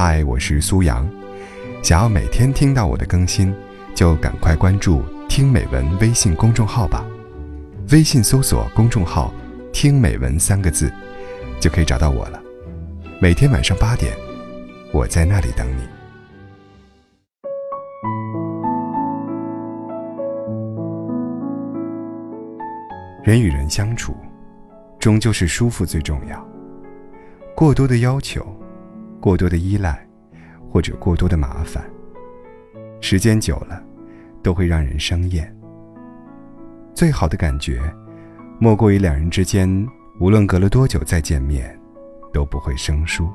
嗨，我是苏阳。想要每天听到我的更新，就赶快关注“听美文”微信公众号吧。微信搜索公众号“听美文”三个字，就可以找到我了。每天晚上八点，我在那里等你。人与人相处，终究是舒服最重要。过多的要求，过多的依赖，或者过多的麻烦，时间久了，都会让人生厌。最好的感觉，莫过于两人之间，无论隔了多久再见面，都不会生疏。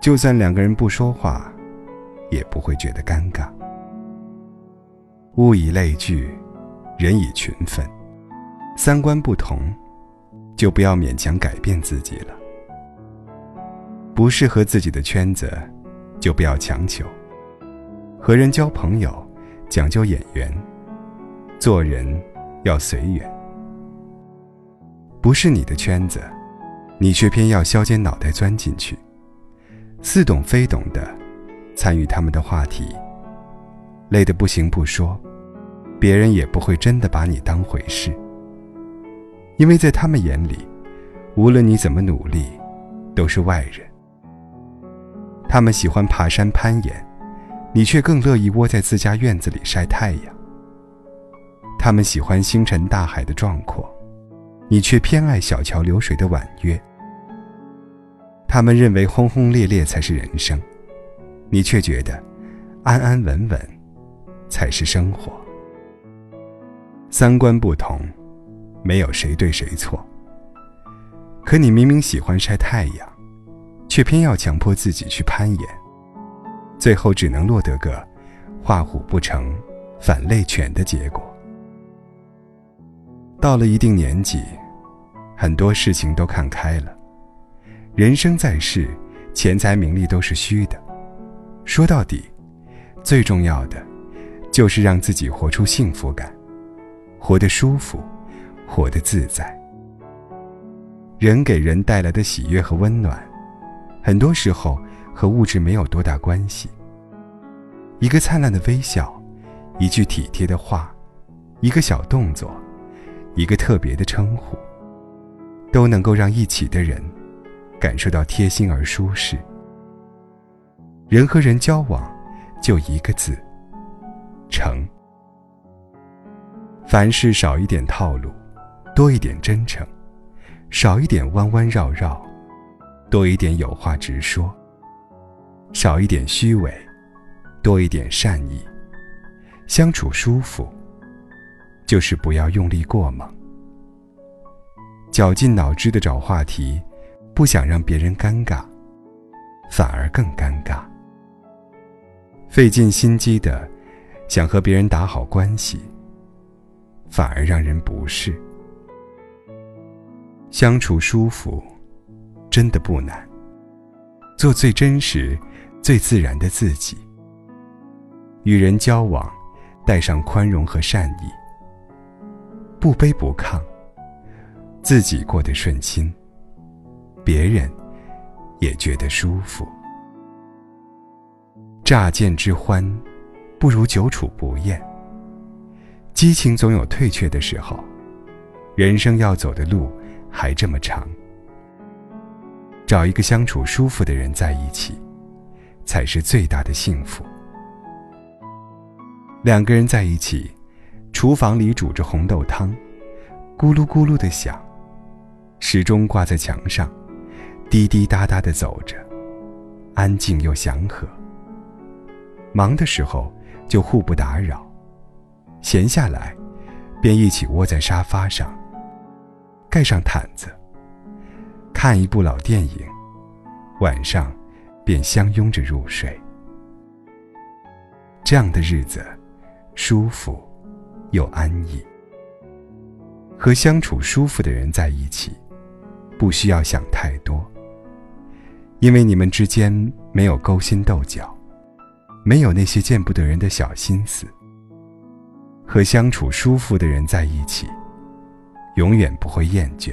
就算两个人不说话，也不会觉得尴尬。物以类聚，人以群分。三观不同，就不要勉强改变自己了。不适合自己的圈子，就不要强求。和人交朋友，讲究眼缘；做人要随缘。不是你的圈子，你却偏要削尖脑袋钻进去，似懂非懂的参与他们的话题，累得不行不说，别人也不会真的把你当回事。因为在他们眼里，无论你怎么努力，都是外人。他们喜欢爬山攀岩，你却更乐意窝在自家院子里晒太阳。他们喜欢星辰大海的壮阔，你却偏爱小桥流水的婉约。他们认为轰轰烈烈才是人生，你却觉得安安稳稳才是生活。三观不同。没有谁对谁错。可你明明喜欢晒太阳，却偏要强迫自己去攀岩，最后只能落得个画虎不成反类犬的结果。到了一定年纪，很多事情都看开了。人生在世，钱财名利都是虚的。说到底，最重要的，就是让自己活出幸福感，活得舒服。活得自在。人给人带来的喜悦和温暖，很多时候和物质没有多大关系。一个灿烂的微笑，一句体贴的话，一个小动作，一个特别的称呼，都能够让一起的人感受到贴心而舒适。人和人交往，就一个字：诚。凡事少一点套路。多一点真诚，少一点弯弯绕绕；多一点有话直说，少一点虚伪，多一点善意。相处舒服，就是不要用力过猛。绞尽脑汁的找话题，不想让别人尴尬，反而更尴尬。费尽心机的想和别人打好关系，反而让人不适。相处舒服，真的不难。做最真实、最自然的自己。与人交往，带上宽容和善意，不卑不亢，自己过得顺心，别人也觉得舒服。乍见之欢，不如久处不厌。激情总有退却的时候，人生要走的路。还这么长，找一个相处舒服的人在一起，才是最大的幸福。两个人在一起，厨房里煮着红豆汤，咕噜咕噜的响，时钟挂在墙上，滴滴答答的走着，安静又祥和。忙的时候就互不打扰，闲下来，便一起窝在沙发上。盖上毯子，看一部老电影，晚上便相拥着入睡。这样的日子，舒服又安逸。和相处舒服的人在一起，不需要想太多，因为你们之间没有勾心斗角，没有那些见不得人的小心思。和相处舒服的人在一起。永远不会厌倦，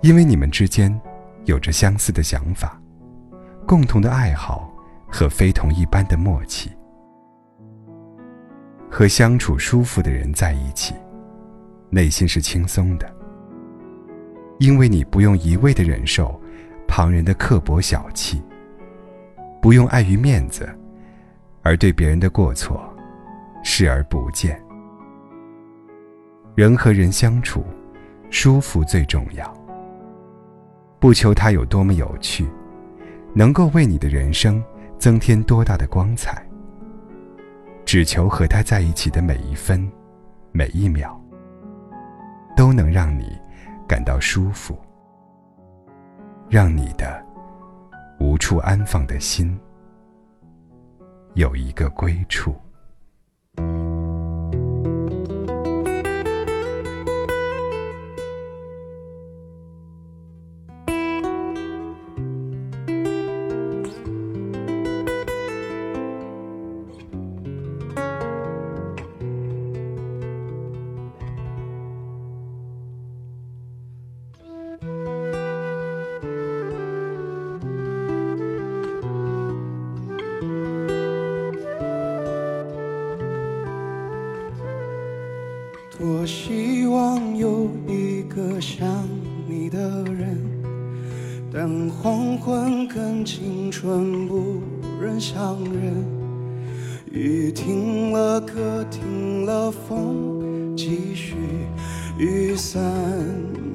因为你们之间有着相似的想法，共同的爱好和非同一般的默契。和相处舒服的人在一起，内心是轻松的，因为你不用一味的忍受旁人的刻薄小气，不用碍于面子而对别人的过错视而不见。人和人相处，舒服最重要。不求他有多么有趣，能够为你的人生增添多大的光彩。只求和他在一起的每一分、每一秒，都能让你感到舒服，让你的无处安放的心有一个归处。希望有一个像你的人，但黄昏跟青春不忍相认。雨停了，歌停了，风继续，雨伞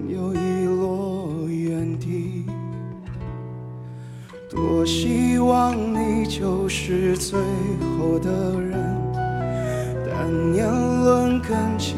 又遗落原地。多希望你就是最后的人。但年轮跟青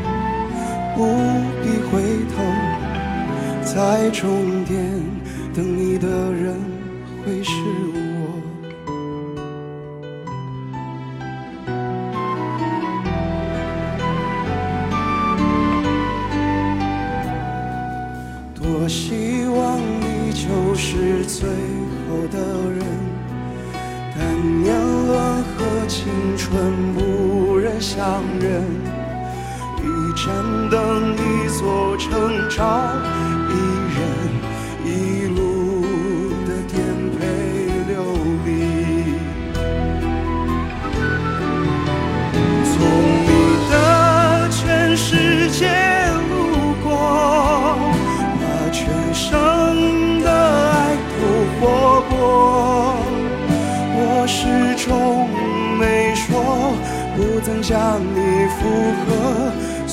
不必回头，在终点等你的人会是我。等，一座城，照一人，一路的颠沛流离。从你的全世界路过，把全生的爱都活过。我始终没说，不曾将你附和。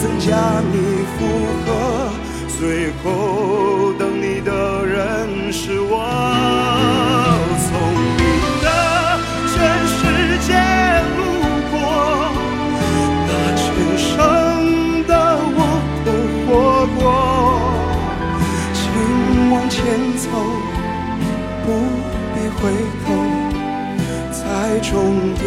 曾将你附和，最后等你的人是我。从你的全世界路过，把全生的我都活过。请往前走，不必回头，在终点